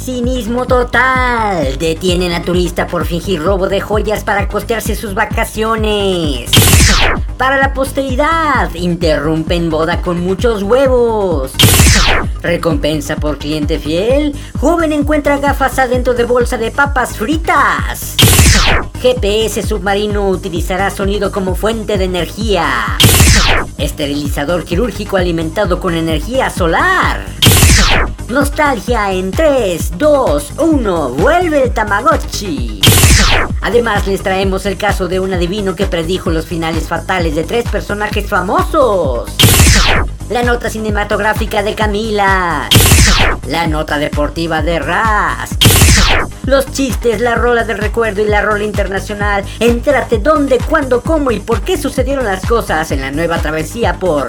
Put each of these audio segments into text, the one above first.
Cinismo total. Detienen a turista por fingir robo de joyas para costearse sus vacaciones. Para la posteridad, interrumpen boda con muchos huevos. Recompensa por cliente fiel. Joven encuentra gafas adentro de bolsa de papas fritas. GPS submarino utilizará sonido como fuente de energía. Esterilizador quirúrgico alimentado con energía solar. Nostalgia en 3, 2, 1, vuelve el Tamagotchi. Además les traemos el caso de un adivino que predijo los finales fatales de tres personajes famosos. La nota cinematográfica de Camila. La nota deportiva de Raz. Los chistes, la rola del recuerdo y la rola internacional. Entérate dónde, cuándo, cómo y por qué sucedieron las cosas en la nueva travesía por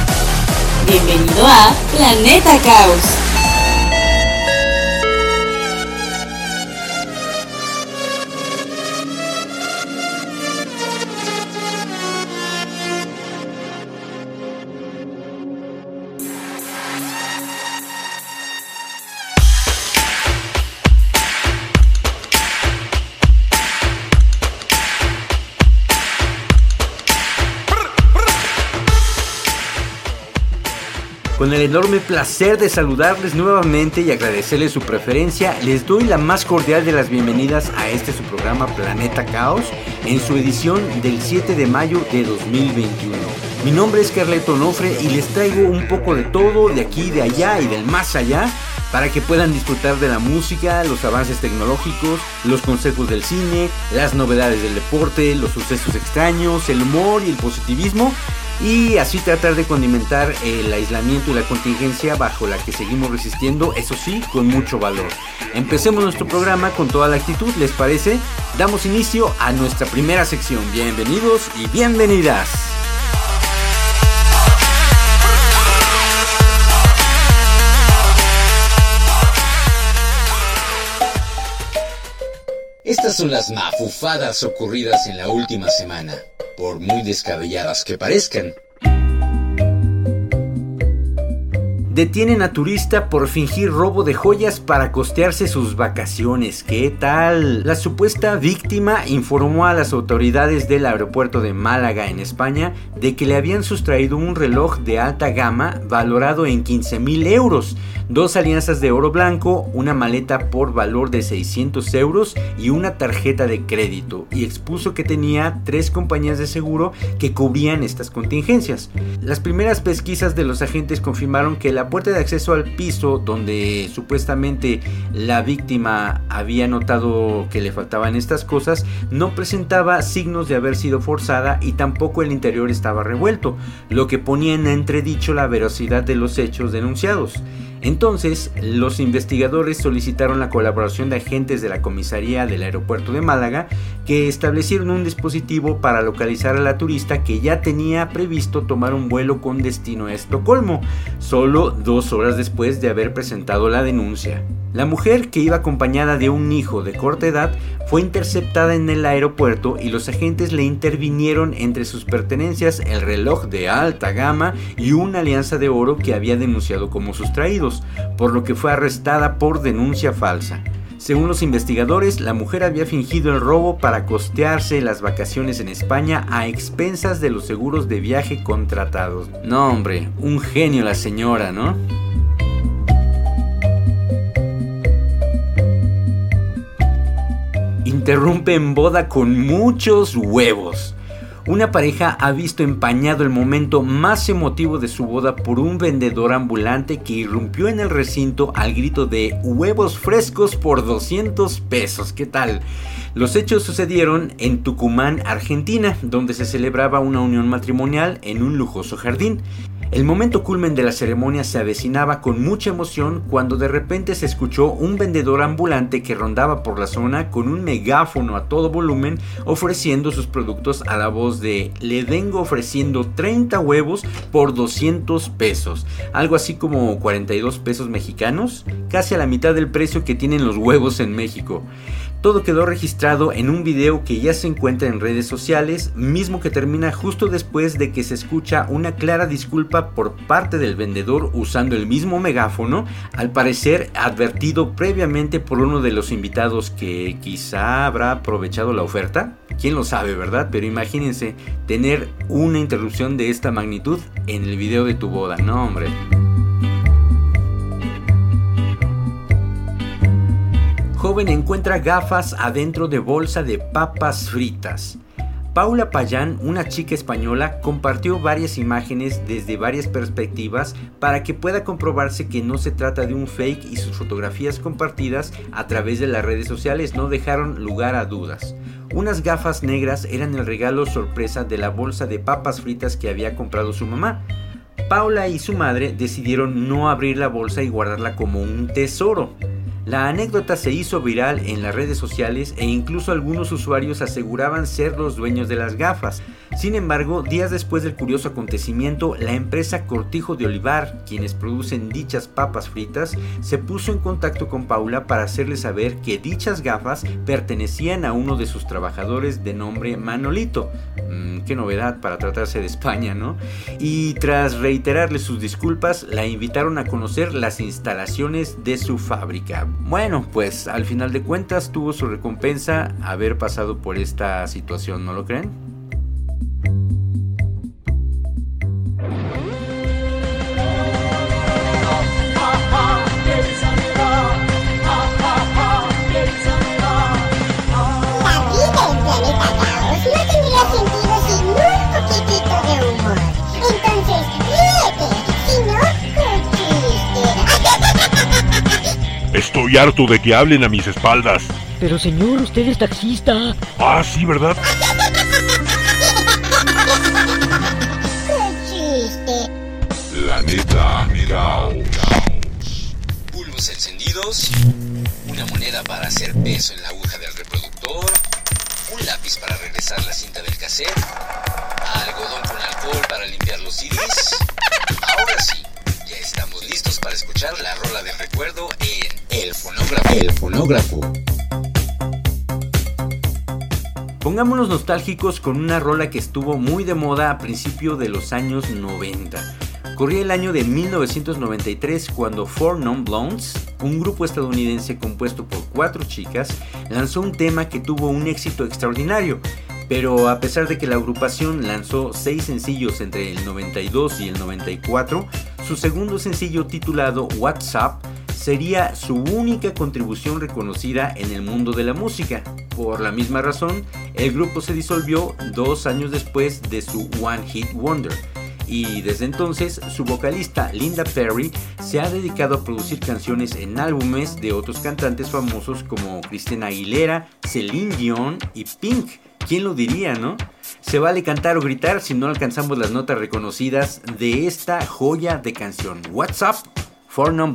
Bienvenido a Planeta Caos. Enorme placer de saludarles nuevamente y agradecerles su preferencia, les doy la más cordial de las bienvenidas a este su programa Planeta Caos en su edición del 7 de mayo de 2021. Mi nombre es Carleto Nofre y les traigo un poco de todo, de aquí, de allá y del más allá, para que puedan disfrutar de la música, los avances tecnológicos, los consejos del cine, las novedades del deporte, los sucesos extraños, el humor y el positivismo y así tratar de condimentar el aislamiento y la contingencia bajo la que seguimos resistiendo, eso sí, con mucho valor. Empecemos nuestro programa con toda la actitud, ¿les parece? Damos inicio a nuestra primera sección. Bienvenidos y bienvenidas. Estas son las mafufadas ocurridas en la última semana, por muy descabelladas que parezcan. Detienen a turista por fingir robo de joyas para costearse sus vacaciones. ¿Qué tal? La supuesta víctima informó a las autoridades del aeropuerto de Málaga en España de que le habían sustraído un reloj de alta gama valorado en 15 mil euros, dos alianzas de oro blanco, una maleta por valor de 600 euros y una tarjeta de crédito y expuso que tenía tres compañías de seguro que cubrían estas contingencias. Las primeras pesquisas de los agentes confirmaron que la puerta de acceso al piso donde supuestamente la víctima había notado que le faltaban estas cosas no presentaba signos de haber sido forzada y tampoco el interior estaba revuelto, lo que ponía en entredicho la veracidad de los hechos denunciados. Entonces, los investigadores solicitaron la colaboración de agentes de la comisaría del aeropuerto de Málaga que establecieron un dispositivo para localizar a la turista que ya tenía previsto tomar un vuelo con destino a Estocolmo, solo dos horas después de haber presentado la denuncia. La mujer, que iba acompañada de un hijo de corta edad, fue interceptada en el aeropuerto y los agentes le intervinieron entre sus pertenencias el reloj de alta gama y una alianza de oro que había denunciado como sustraídos, por lo que fue arrestada por denuncia falsa. Según los investigadores, la mujer había fingido el robo para costearse las vacaciones en España a expensas de los seguros de viaje contratados. No, hombre, un genio la señora, ¿no? interrumpen boda con muchos huevos. Una pareja ha visto empañado el momento más emotivo de su boda por un vendedor ambulante que irrumpió en el recinto al grito de huevos frescos por 200 pesos. ¿Qué tal? Los hechos sucedieron en Tucumán, Argentina, donde se celebraba una unión matrimonial en un lujoso jardín. El momento culmen de la ceremonia se avecinaba con mucha emoción cuando de repente se escuchó un vendedor ambulante que rondaba por la zona con un megáfono a todo volumen ofreciendo sus productos a la voz de le vengo ofreciendo 30 huevos por 200 pesos, algo así como 42 pesos mexicanos, casi a la mitad del precio que tienen los huevos en México. Todo quedó registrado en un video que ya se encuentra en redes sociales, mismo que termina justo después de que se escucha una clara disculpa por parte del vendedor usando el mismo megáfono, al parecer advertido previamente por uno de los invitados que quizá habrá aprovechado la oferta. Quién lo sabe, ¿verdad? Pero imagínense tener una interrupción de esta magnitud en el video de tu boda, no hombre. Joven encuentra gafas adentro de bolsa de papas fritas. Paula Payán, una chica española, compartió varias imágenes desde varias perspectivas para que pueda comprobarse que no se trata de un fake y sus fotografías compartidas a través de las redes sociales no dejaron lugar a dudas. Unas gafas negras eran el regalo sorpresa de la bolsa de papas fritas que había comprado su mamá. Paula y su madre decidieron no abrir la bolsa y guardarla como un tesoro. La anécdota se hizo viral en las redes sociales e incluso algunos usuarios aseguraban ser los dueños de las gafas. Sin embargo, días después del curioso acontecimiento, la empresa Cortijo de Olivar, quienes producen dichas papas fritas, se puso en contacto con Paula para hacerle saber que dichas gafas pertenecían a uno de sus trabajadores de nombre Manolito. Mm, qué novedad para tratarse de España, ¿no? Y tras reiterarle sus disculpas, la invitaron a conocer las instalaciones de su fábrica. Bueno, pues al final de cuentas tuvo su recompensa haber pasado por esta situación, ¿no lo creen? Estoy harto de que hablen a mis espaldas. Pero señor, usted es taxista. Ah, sí, ¿verdad? La neta Caos. Bulbos encendidos, una moneda para hacer peso en la aguja del reproductor, un lápiz para regresar la cinta del cassette, algodón con alcohol para limpiar los CDs. Ahora sí, ya estamos listos para escuchar la rola de recuerdo el fonógrafo. Pongámonos nostálgicos con una rola que estuvo muy de moda a principios de los años 90. Corría el año de 1993 cuando Four Non Blondes, un grupo estadounidense compuesto por cuatro chicas, lanzó un tema que tuvo un éxito extraordinario. Pero a pesar de que la agrupación lanzó seis sencillos entre el 92 y el 94, su segundo sencillo titulado WhatsApp sería su única contribución reconocida en el mundo de la música. Por la misma razón, el grupo se disolvió dos años después de su One Hit Wonder. Y desde entonces su vocalista Linda Perry se ha dedicado a producir canciones en álbumes de otros cantantes famosos como Christina Aguilera, Celine Dion y Pink. ¿Quién lo diría, no? Se vale cantar o gritar si no alcanzamos las notas reconocidas de esta joya de canción. What's up? For Non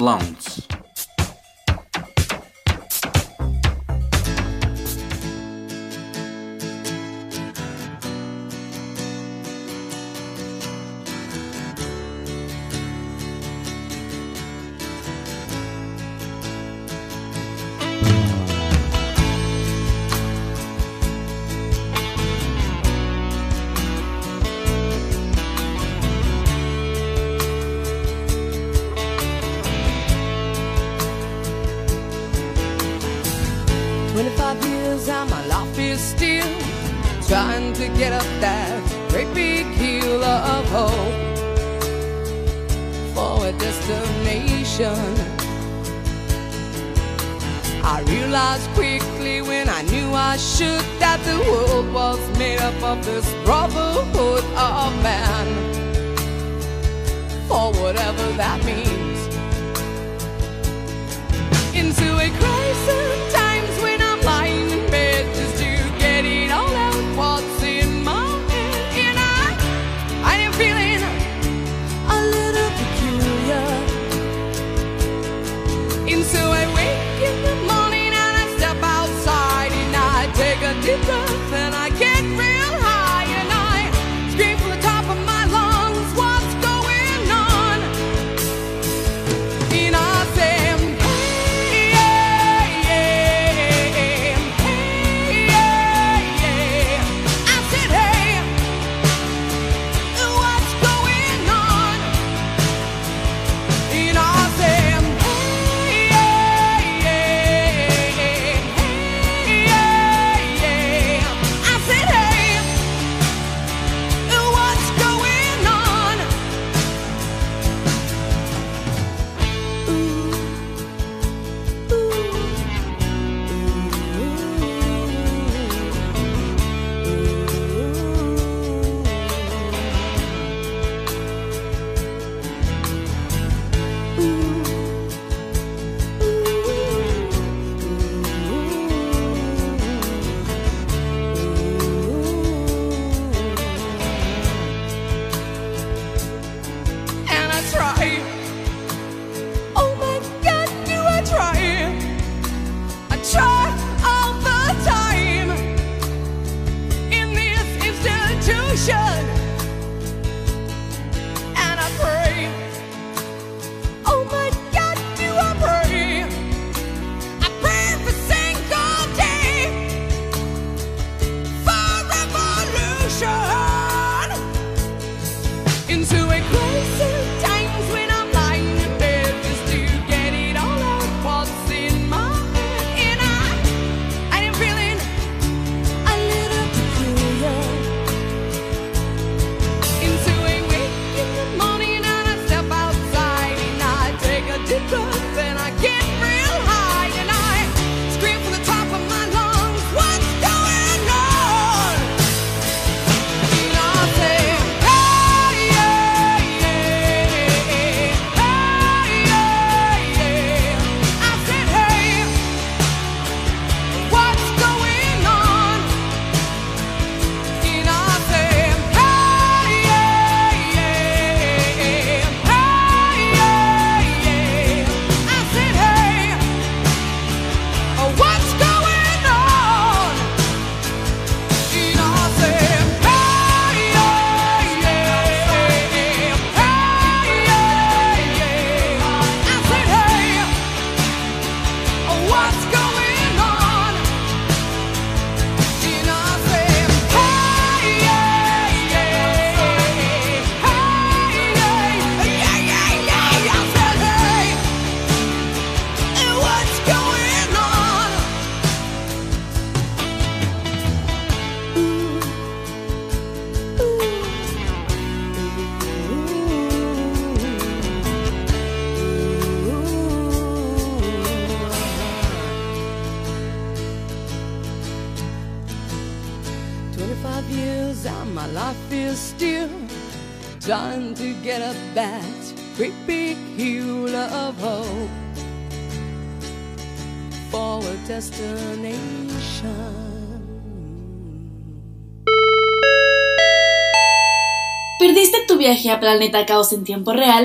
¿Perdiste tu viaje a Planeta Caos en tiempo real?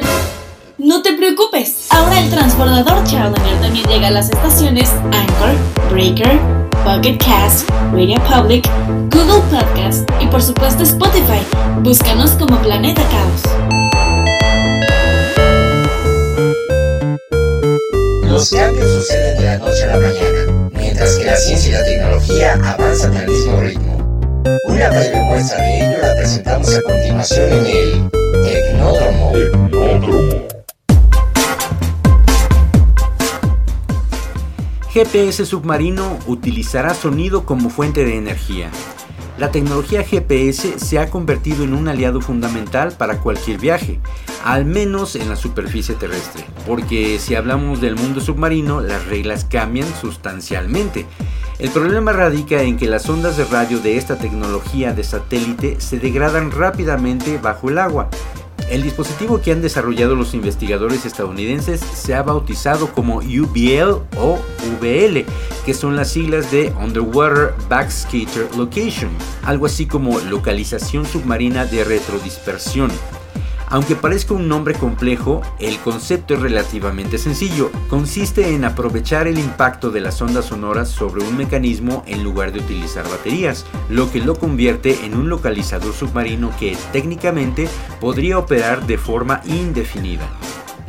No te preocupes, ahora el transbordador Challenger también llega a las estaciones Anchor, Breaker, Pocket Cast, Radio Public, Google Podcast y por supuesto Spotify. Búscanos como Planeta Caos. Los cambios suceden de la noche a la mañana que la ciencia y la tecnología avanzan al mismo ritmo. Una breve muestra de ello la presentamos a continuación en el Tecnódromo. Tecnódromo. GPS submarino utilizará sonido como fuente de energía. La tecnología GPS se ha convertido en un aliado fundamental para cualquier viaje, al menos en la superficie terrestre, porque si hablamos del mundo submarino, las reglas cambian sustancialmente. El problema radica en que las ondas de radio de esta tecnología de satélite se degradan rápidamente bajo el agua. El dispositivo que han desarrollado los investigadores estadounidenses se ha bautizado como UBL o VL, que son las siglas de Underwater Backscatter Location, algo así como localización submarina de retrodispersión. Aunque parezca un nombre complejo, el concepto es relativamente sencillo. Consiste en aprovechar el impacto de las ondas sonoras sobre un mecanismo en lugar de utilizar baterías, lo que lo convierte en un localizador submarino que técnicamente podría operar de forma indefinida.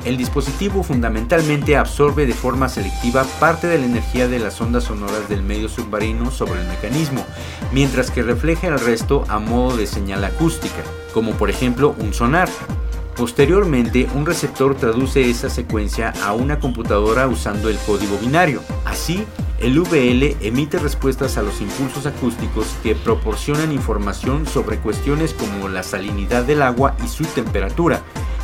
El dispositivo fundamentalmente absorbe de forma selectiva parte de la energía de las ondas sonoras del medio submarino sobre el mecanismo, mientras que refleja el resto a modo de señal acústica, como por ejemplo un sonar. Posteriormente, un receptor traduce esa secuencia a una computadora usando el código binario. Así, el VL emite respuestas a los impulsos acústicos que proporcionan información sobre cuestiones como la salinidad del agua y su temperatura,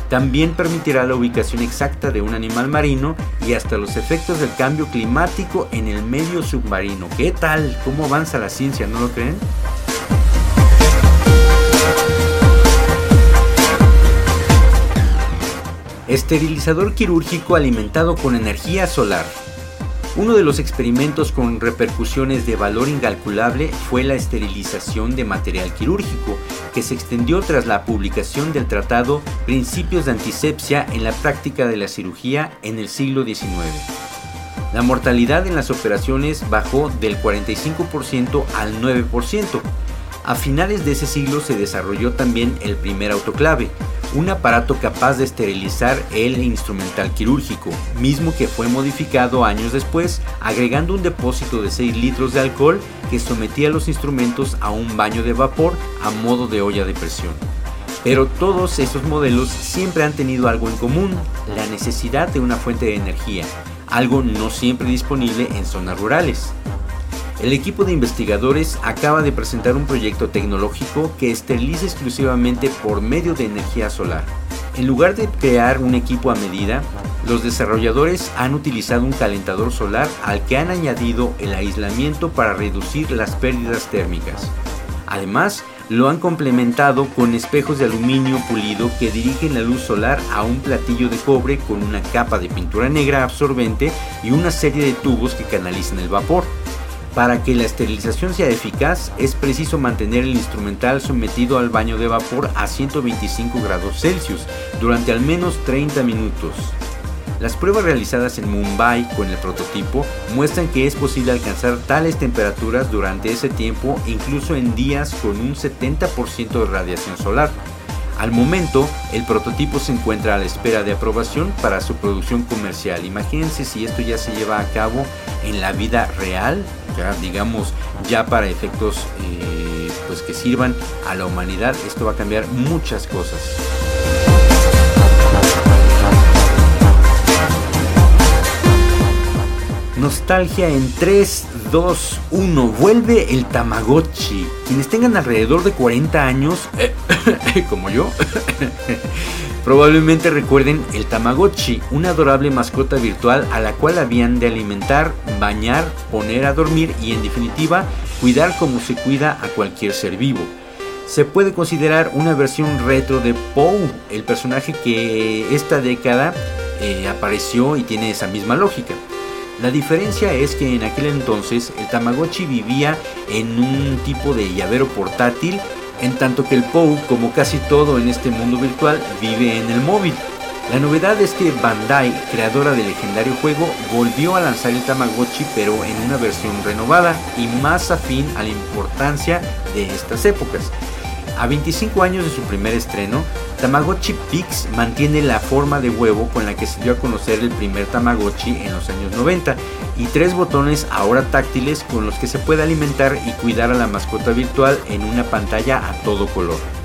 también permitirá la ubicación exacta de un animal marino y hasta los efectos del cambio climático en el medio submarino. ¿Qué tal? ¿Cómo avanza la ciencia? ¿No lo creen? Esterilizador quirúrgico alimentado con energía solar. Uno de los experimentos con repercusiones de valor incalculable fue la esterilización de material quirúrgico, que se extendió tras la publicación del tratado Principios de Antisepsia en la práctica de la cirugía en el siglo XIX. La mortalidad en las operaciones bajó del 45% al 9%. A finales de ese siglo se desarrolló también el primer autoclave, un aparato capaz de esterilizar el instrumental quirúrgico, mismo que fue modificado años después, agregando un depósito de 6 litros de alcohol que sometía los instrumentos a un baño de vapor a modo de olla de presión. Pero todos esos modelos siempre han tenido algo en común, la necesidad de una fuente de energía, algo no siempre disponible en zonas rurales. El equipo de investigadores acaba de presentar un proyecto tecnológico que esteriliza exclusivamente por medio de energía solar. En lugar de crear un equipo a medida, los desarrolladores han utilizado un calentador solar al que han añadido el aislamiento para reducir las pérdidas térmicas. Además, lo han complementado con espejos de aluminio pulido que dirigen la luz solar a un platillo de cobre con una capa de pintura negra absorbente y una serie de tubos que canalizan el vapor. Para que la esterilización sea eficaz, es preciso mantener el instrumental sometido al baño de vapor a 125 grados Celsius durante al menos 30 minutos. Las pruebas realizadas en Mumbai con el prototipo muestran que es posible alcanzar tales temperaturas durante ese tiempo incluso en días con un 70% de radiación solar. Al momento, el prototipo se encuentra a la espera de aprobación para su producción comercial. Imagínense si esto ya se lleva a cabo en la vida real, ya digamos ya para efectos eh, pues que sirvan a la humanidad. Esto va a cambiar muchas cosas. Nostalgia en 3, 2, 1. Vuelve el Tamagotchi. Quienes tengan alrededor de 40 años, como yo, probablemente recuerden el Tamagotchi, una adorable mascota virtual a la cual habían de alimentar, bañar, poner a dormir y en definitiva cuidar como se cuida a cualquier ser vivo. Se puede considerar una versión retro de Poe, el personaje que esta década eh, apareció y tiene esa misma lógica. La diferencia es que en aquel entonces el Tamagotchi vivía en un tipo de llavero portátil, en tanto que el POU, como casi todo en este mundo virtual, vive en el móvil. La novedad es que Bandai, creadora del legendario juego, volvió a lanzar el Tamagotchi pero en una versión renovada y más afín a la importancia de estas épocas. A 25 años de su primer estreno, Tamagotchi Pix mantiene la forma de huevo con la que se dio a conocer el primer Tamagotchi en los años 90 y tres botones ahora táctiles con los que se puede alimentar y cuidar a la mascota virtual en una pantalla a todo color.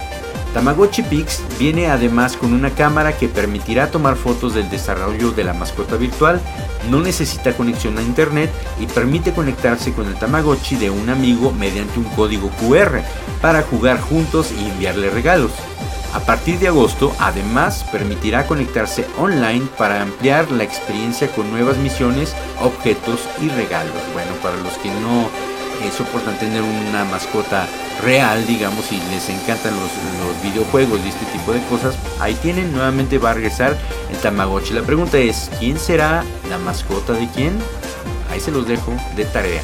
Tamagotchi Pix viene además con una cámara que permitirá tomar fotos del desarrollo de la mascota virtual, no necesita conexión a internet y permite conectarse con el Tamagotchi de un amigo mediante un código QR para jugar juntos y enviarle regalos. A partir de agosto, además, permitirá conectarse online para ampliar la experiencia con nuevas misiones, objetos y regalos. Bueno, para los que no eh, soportan tener una mascota real, digamos, y les encantan los, los videojuegos y este tipo de cosas, ahí tienen, nuevamente va a regresar el Tamagotchi. La pregunta es, ¿quién será la mascota de quién? Ahí se los dejo de tarea.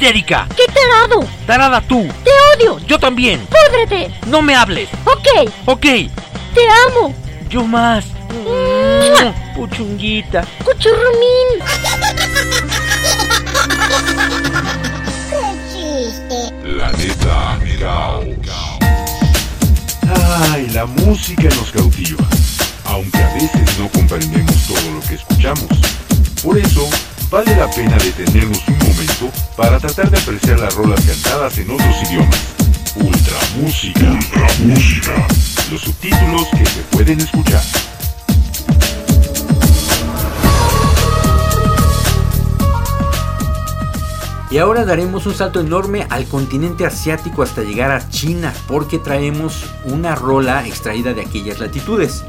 ¡Histérica! ¡Qué tarado! ¡Tarada tú! ¡Te odio! ¡Yo también! ¡Púdrete! ¡No me hables! Ok, ¡Ok! te amo. ¡Yo más! ¡Mua! ¡Puchunguita! ¡Cuchurrumín! ¡Qué chiste! Planeta Caos. Ay, la música nos cautiva, aunque a veces no comprendemos todo lo que escuchamos. Por eso, vale la pena detenernos un momento para tratar de apreciar las rolas cantadas en otros idiomas. Ultra música. Ultra música. Los subtítulos que se pueden escuchar. Y ahora daremos un salto enorme al continente asiático hasta llegar a China, porque traemos una rola extraída de aquellas latitudes.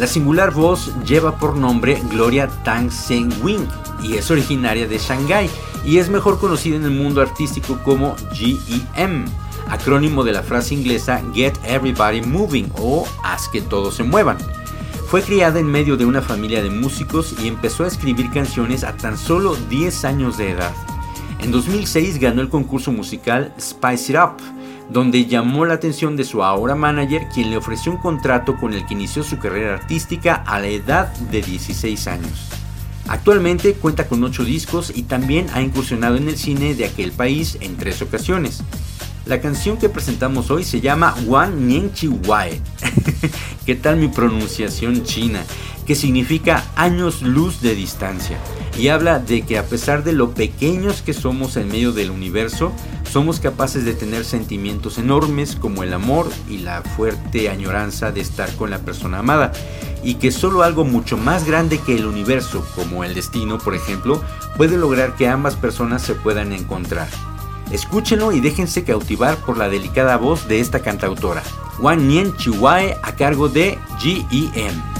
La singular voz lleva por nombre Gloria Tang Seng Wing y es originaria de Shanghái y es mejor conocida en el mundo artístico como GEM, acrónimo de la frase inglesa Get Everybody Moving o Haz que todos se muevan. Fue criada en medio de una familia de músicos y empezó a escribir canciones a tan solo 10 años de edad. En 2006 ganó el concurso musical Spice It Up, donde llamó la atención de su ahora manager, quien le ofreció un contrato con el que inició su carrera artística a la edad de 16 años. Actualmente cuenta con 8 discos y también ha incursionado en el cine de aquel país en tres ocasiones. La canción que presentamos hoy se llama Wan Nian Chi Wai. ¿Qué tal mi pronunciación china? Que significa años luz de distancia. Y habla de que a pesar de lo pequeños que somos en medio del universo, somos capaces de tener sentimientos enormes como el amor y la fuerte añoranza de estar con la persona amada. Y que solo algo mucho más grande que el universo, como el destino por ejemplo, puede lograr que ambas personas se puedan encontrar. Escúchenlo y déjense cautivar por la delicada voz de esta cantautora, Wan Nien Chihuahua a cargo de GEM.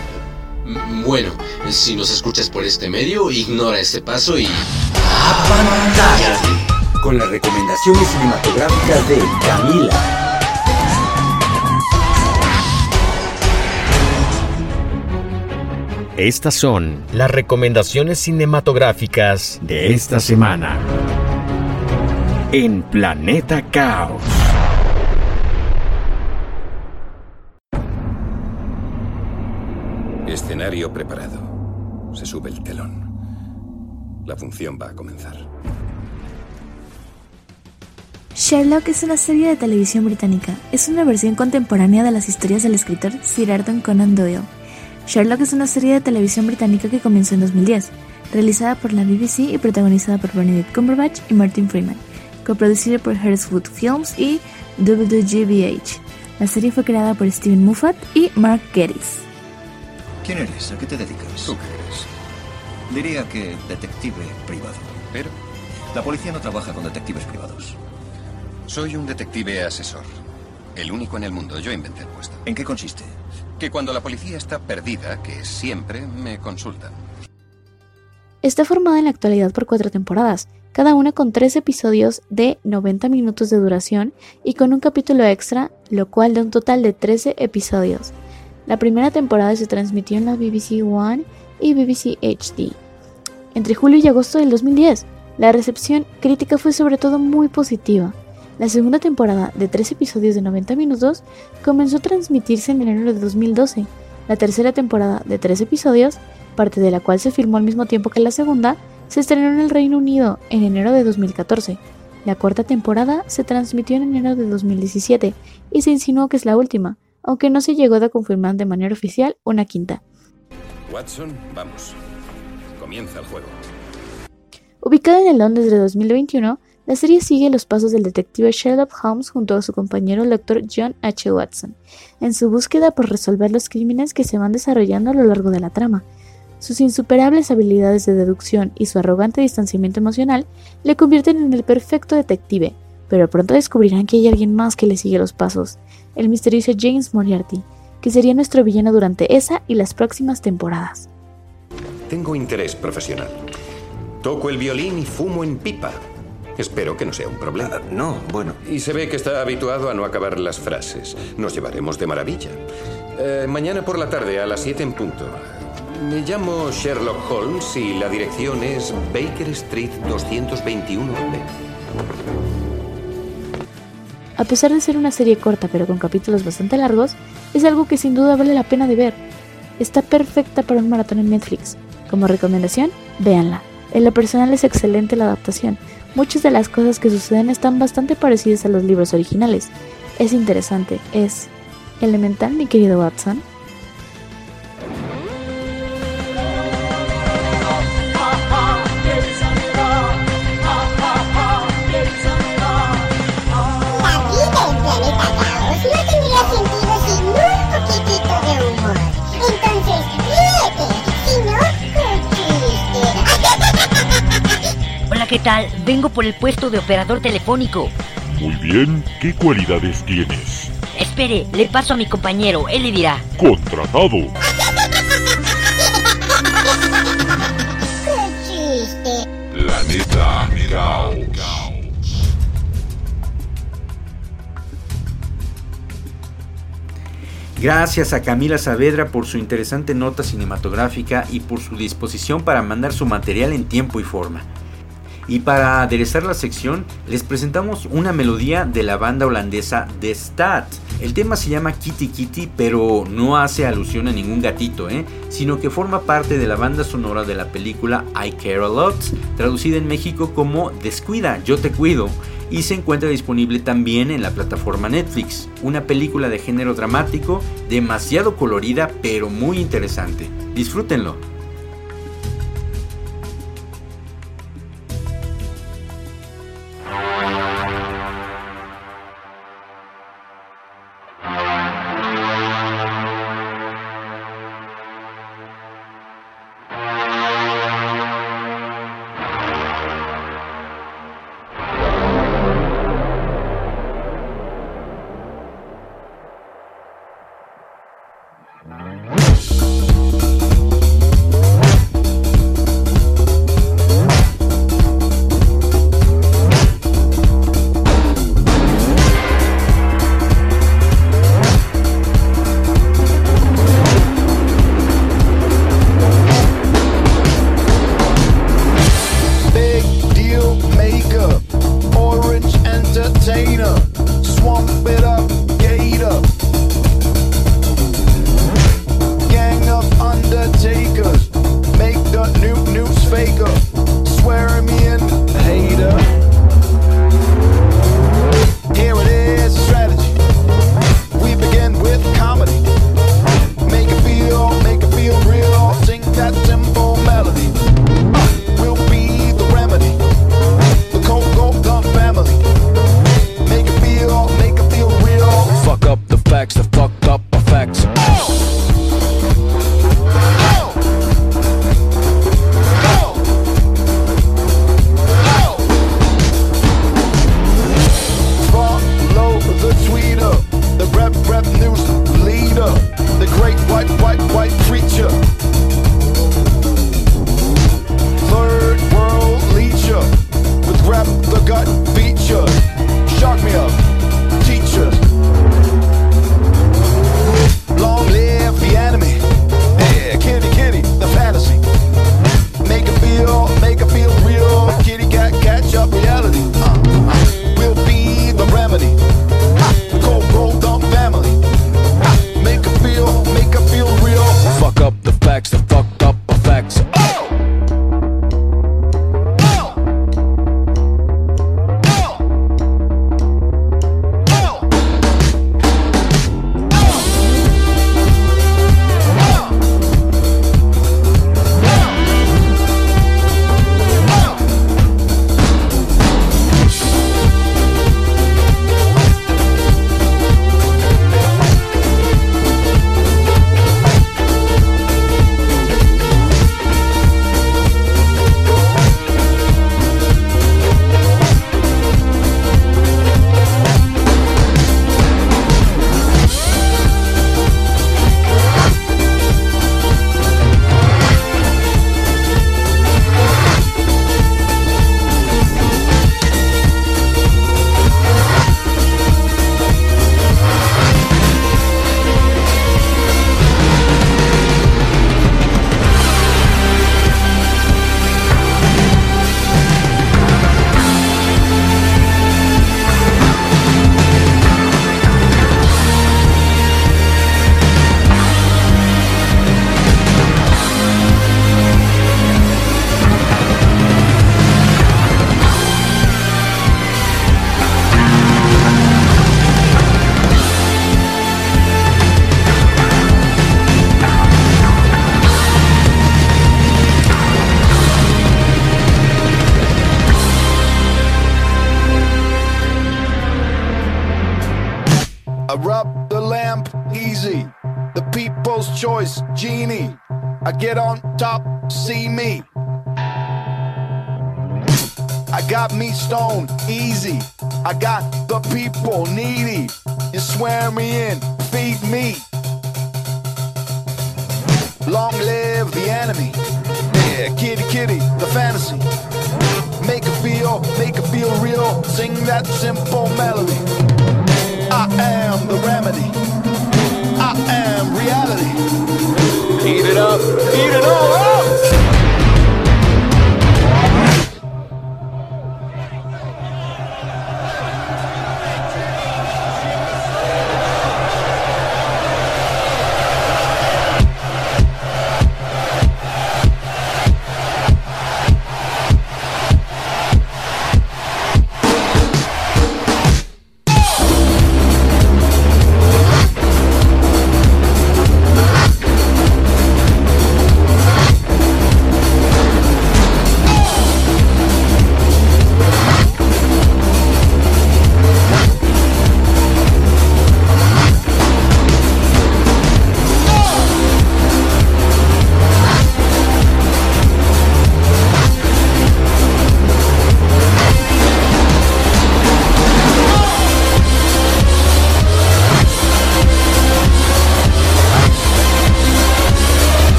Bueno, si nos escuchas por este medio, ignora este paso y... ¡Apantállate! Con las recomendaciones cinematográficas de Camila. Estas son las recomendaciones cinematográficas de esta semana. En Planeta Caos. Escenario preparado. Se sube el telón. La función va a comenzar. Sherlock es una serie de televisión británica. Es una versión contemporánea de las historias del escritor Sir Arthur Conan Doyle. Sherlock es una serie de televisión británica que comenzó en 2010, realizada por la BBC y protagonizada por Benedict Cumberbatch y Martin Freeman, coproducida por Hertzwood Films y WGBH. La serie fue creada por Steven Moffat y Mark Gatiss. ¿Quién eres? ¿A qué te dedicas? ¿Tú qué eres? Diría que detective privado. Pero La policía no trabaja con detectives privados. soy un detective asesor. El único en el mundo. Yo inventé el puesto. ¿En qué consiste? Que cuando la policía está perdida, que siempre, me consultan. Está formada en la actualidad por cuatro temporadas, cada una con tres episodios de 90 minutos de duración y con un capítulo extra, lo cual da un total de 13 episodios. La primera temporada se transmitió en la BBC One y BBC HD. Entre julio y agosto del 2010, la recepción crítica fue sobre todo muy positiva. La segunda temporada, de tres episodios de 90 minutos, comenzó a transmitirse en enero de 2012. La tercera temporada, de tres episodios, parte de la cual se filmó al mismo tiempo que la segunda, se estrenó en el Reino Unido en enero de 2014. La cuarta temporada se transmitió en enero de 2017 y se insinuó que es la última, aunque no se llegó a confirmar de manera oficial una quinta. Watson, vamos. Comienza el juego. Ubicada en el Londres de 2021, la serie sigue los pasos del detective Sherlock Holmes junto a su compañero el Dr. John H. Watson, en su búsqueda por resolver los crímenes que se van desarrollando a lo largo de la trama. Sus insuperables habilidades de deducción y su arrogante distanciamiento emocional le convierten en el perfecto detective, pero pronto descubrirán que hay alguien más que le sigue los pasos, el misterioso James Moriarty, que sería nuestro villano durante esa y las próximas temporadas. Tengo interés profesional. Toco el violín y fumo en pipa. Espero que no sea un problema. no, bueno. Y se ve que está habituado a no acabar las frases. Nos llevaremos de maravilla. Eh, mañana por la tarde a las 7 en punto. Me llamo Sherlock Holmes y la dirección es Baker Street 221B. A pesar de ser una serie corta pero con capítulos bastante largos, es algo que sin duda vale la pena de ver. Está perfecta para un maratón en Netflix. Como recomendación, véanla. En lo personal es excelente la adaptación. Muchas de las cosas que suceden están bastante parecidas a los libros originales. Es interesante, es elemental, mi querido Watson. ¿Qué tal? Vengo por el puesto de operador telefónico. Muy bien, ¿qué cualidades tienes? Espere, le paso a mi compañero, él le dirá. Contratado. Qué chiste. Planeta Caos. Gracias a Camila Saavedra por su interesante nota cinematográfica y por su disposición para mandar su material en tiempo y forma. Y para aderezar la sección, les presentamos una melodía de la banda holandesa The Stat. El tema se llama Kitty Kitty, pero no hace alusión a ningún gatito, ¿eh? sino que forma parte de la banda sonora de la película I Care a Lot, traducida en México como Descuida, yo te cuido, y se encuentra disponible también en la plataforma Netflix. Una película de género dramático, demasiado colorida, pero muy interesante. Disfrútenlo. Stone, easy. I got the people needy. You swear me in, feed me. Long live the enemy. Yeah, kitty kitty, the fantasy. Make it feel, make it feel real. Sing that simple melody. I am the remedy. I am reality. Eat it up, eat it all up.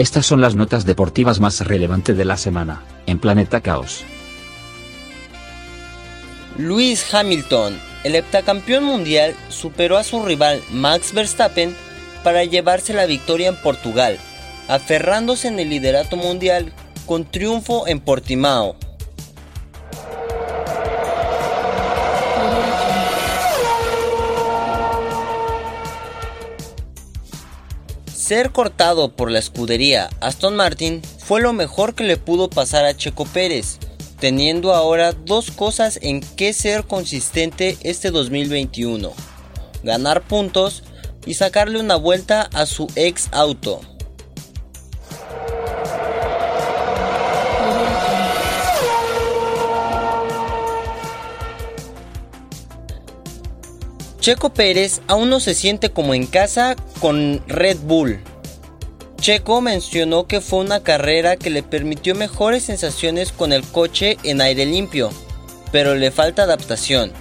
Estas son las notas deportivas más relevantes de la semana, en Planeta Caos. Lewis Hamilton, el heptacampeón mundial, superó a su rival Max Verstappen para llevarse la victoria en Portugal, aferrándose en el liderato mundial con triunfo en Portimao. Ser cortado por la escudería Aston Martin fue lo mejor que le pudo pasar a Checo Pérez, teniendo ahora dos cosas en que ser consistente este 2021. Ganar puntos y sacarle una vuelta a su ex auto. Checo Pérez aún no se siente como en casa con Red Bull. Checo mencionó que fue una carrera que le permitió mejores sensaciones con el coche en aire limpio, pero le falta adaptación.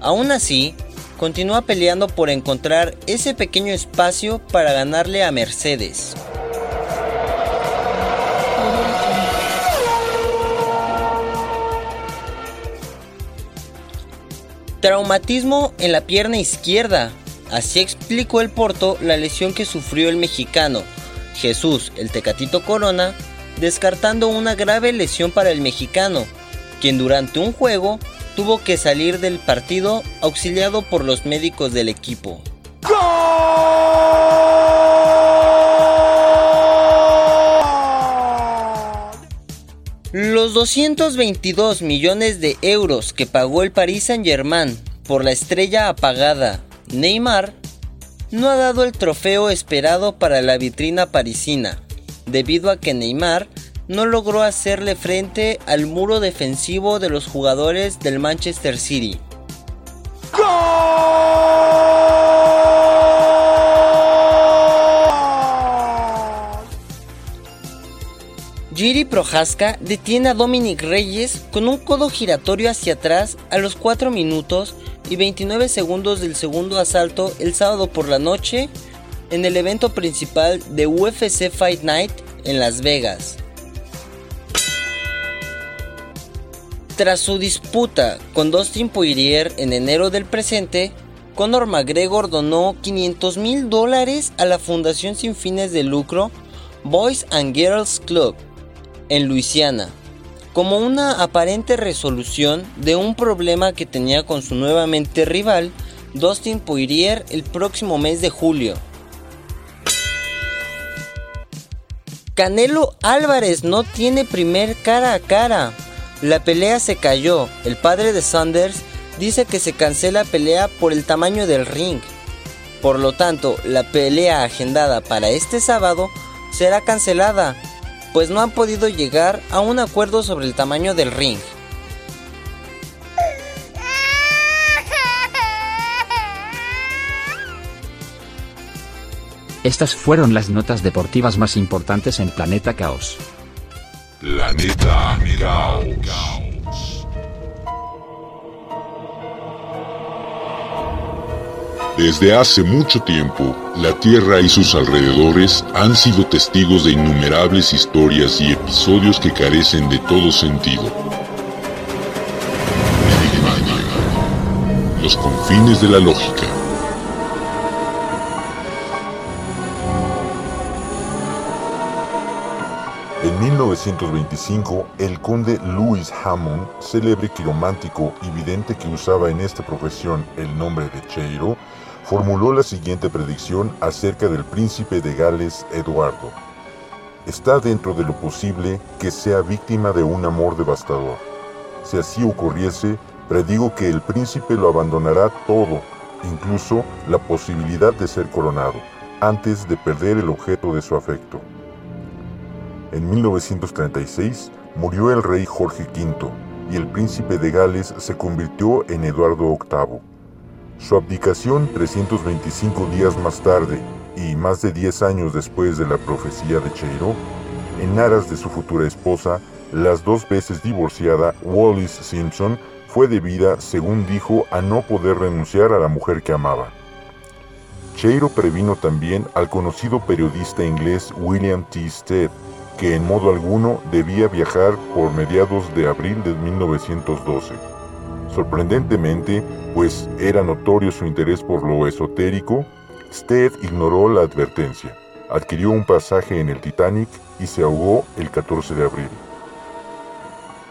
Aún así, continúa peleando por encontrar ese pequeño espacio para ganarle a Mercedes. Traumatismo en la pierna izquierda. Así explicó el Porto la lesión que sufrió el mexicano, Jesús el Tecatito Corona, descartando una grave lesión para el mexicano, quien durante un juego tuvo que salir del partido auxiliado por los médicos del equipo. Los 222 millones de euros que pagó el Paris Saint-Germain por la estrella apagada Neymar no ha dado el trofeo esperado para la vitrina parisina, debido a que Neymar no logró hacerle frente al muro defensivo de los jugadores del Manchester City. Giri Prohaska detiene a Dominic Reyes con un codo giratorio hacia atrás a los 4 minutos y 29 segundos del segundo asalto el sábado por la noche en el evento principal de UFC Fight Night en Las Vegas. Tras su disputa con Dustin Poirier en enero del presente, Conor McGregor donó 500 mil dólares a la fundación sin fines de lucro Boys and Girls Club en Luisiana, como una aparente resolución de un problema que tenía con su nuevamente rival Dustin Poirier el próximo mes de julio. Canelo Álvarez no tiene primer cara a cara. La pelea se cayó. El padre de Sanders dice que se cancela pelea por el tamaño del ring. Por lo tanto, la pelea agendada para este sábado será cancelada, pues no han podido llegar a un acuerdo sobre el tamaño del ring. Estas fueron las notas deportivas más importantes en Planeta Caos. Planeta Caos. Desde hace mucho tiempo, la Tierra y sus alrededores han sido testigos de innumerables historias y episodios que carecen de todo sentido. Los confines de la lógica. En 1925, el conde Louis Hammond, célebre quiromántico y vidente que usaba en esta profesión el nombre de Cheiro, formuló la siguiente predicción acerca del príncipe de Gales Eduardo. Está dentro de lo posible que sea víctima de un amor devastador. Si así ocurriese, predigo que el príncipe lo abandonará todo, incluso la posibilidad de ser coronado, antes de perder el objeto de su afecto. En 1936 murió el rey Jorge V y el príncipe de Gales se convirtió en Eduardo VIII. Su abdicación 325 días más tarde y más de 10 años después de la profecía de Cheiro, en aras de su futura esposa, las dos veces divorciada Wallis Simpson, fue debida, según dijo, a no poder renunciar a la mujer que amaba. Cheiro previno también al conocido periodista inglés William T. Stead, que en modo alguno debía viajar por mediados de abril de 1912. Sorprendentemente, pues era notorio su interés por lo esotérico, Stead ignoró la advertencia, adquirió un pasaje en el Titanic y se ahogó el 14 de abril.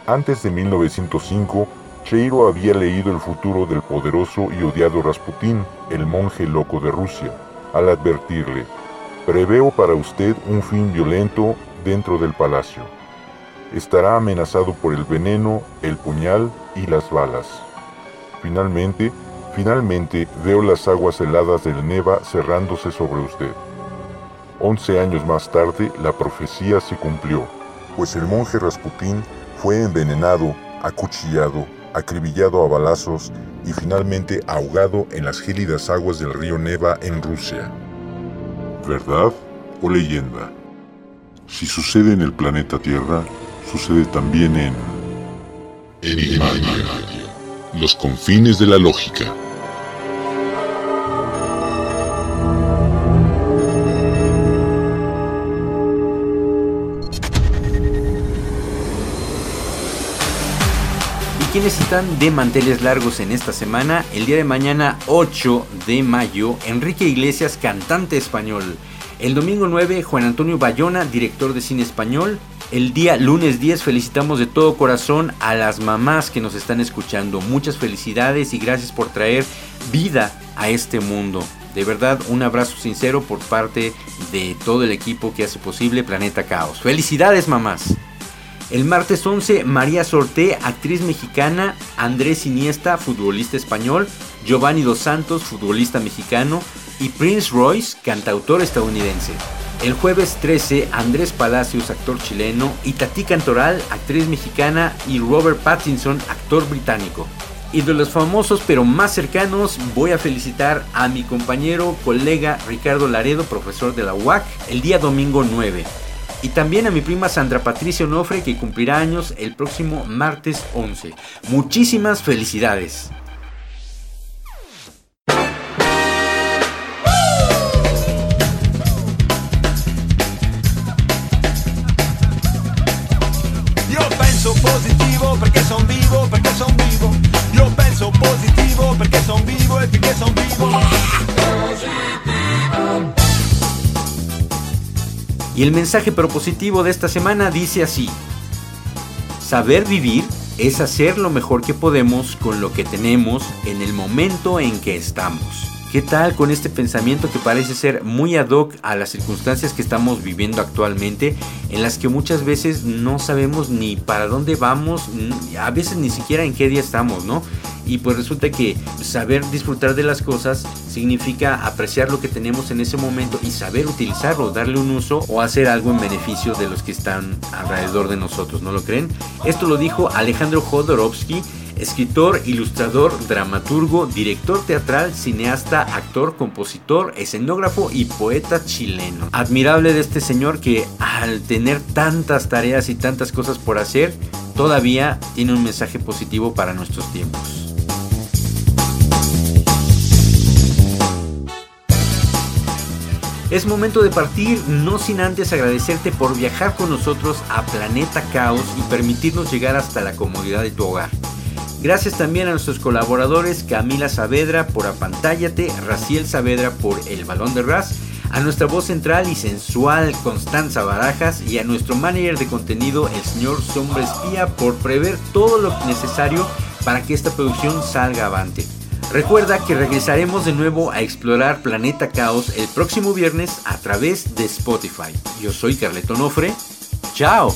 Antes de 1905, Cheiro había leído el futuro del poderoso y odiado Rasputín, el monje loco de Rusia, al advertirle, preveo para usted un fin violento dentro del palacio. Estará amenazado por el veneno, el puñal y las balas. Finalmente, finalmente veo las aguas heladas del Neva cerrándose sobre usted. Once años más tarde, la profecía se cumplió, pues el monje Rasputín fue envenenado, acuchillado, acribillado a balazos y finalmente ahogado en las gélidas aguas del río Neva en Rusia. ¿Verdad o leyenda? Si sucede en el planeta Tierra, sucede también en... Enigmatia. Los confines de la lógica. ¿Y quiénes están de manteles largos en esta semana? El día de mañana 8 de mayo, Enrique Iglesias, cantante español. El domingo 9, Juan Antonio Bayona, director de cine español. El día lunes 10 felicitamos de todo corazón a las mamás que nos están escuchando. Muchas felicidades y gracias por traer vida a este mundo. De verdad, un abrazo sincero por parte de todo el equipo que hace posible Planeta Caos. Felicidades mamás. El martes 11, María Sorté, actriz mexicana, Andrés Iniesta, futbolista español, Giovanni Dos Santos, futbolista mexicano, y Prince Royce, cantautor estadounidense. El jueves 13, Andrés Palacios, actor chileno, y Tati Cantoral, actriz mexicana, y Robert Pattinson, actor británico. Y de los famosos pero más cercanos, voy a felicitar a mi compañero, colega Ricardo Laredo, profesor de la UAC, el día domingo 9. Y también a mi prima Sandra Patricia Onofre, que cumplirá años el próximo martes 11. Muchísimas felicidades. Y el mensaje propositivo de esta semana dice así. Saber vivir es hacer lo mejor que podemos con lo que tenemos en el momento en que estamos. ¿Qué tal con este pensamiento que parece ser muy ad hoc a las circunstancias que estamos viviendo actualmente, en las que muchas veces no sabemos ni para dónde vamos, a veces ni siquiera en qué día estamos, ¿no? Y pues resulta que saber disfrutar de las cosas significa apreciar lo que tenemos en ese momento y saber utilizarlo, darle un uso o hacer algo en beneficio de los que están alrededor de nosotros, ¿no lo creen? Esto lo dijo Alejandro Jodorowsky escritor, ilustrador, dramaturgo, director teatral, cineasta, actor, compositor, escenógrafo y poeta chileno. Admirable de este señor que al tener tantas tareas y tantas cosas por hacer, todavía tiene un mensaje positivo para nuestros tiempos. Es momento de partir, no sin antes agradecerte por viajar con nosotros a Planeta Caos y permitirnos llegar hasta la comodidad de tu hogar. Gracias también a nuestros colaboradores Camila Saavedra por Apantállate, Raciel Saavedra por El Balón de Ras, a nuestra voz central y sensual Constanza Barajas y a nuestro manager de contenido el señor Sombra Espía por prever todo lo necesario para que esta producción salga avante. Recuerda que regresaremos de nuevo a explorar Planeta Caos el próximo viernes a través de Spotify. Yo soy Carleto Nofre. ¡Chao!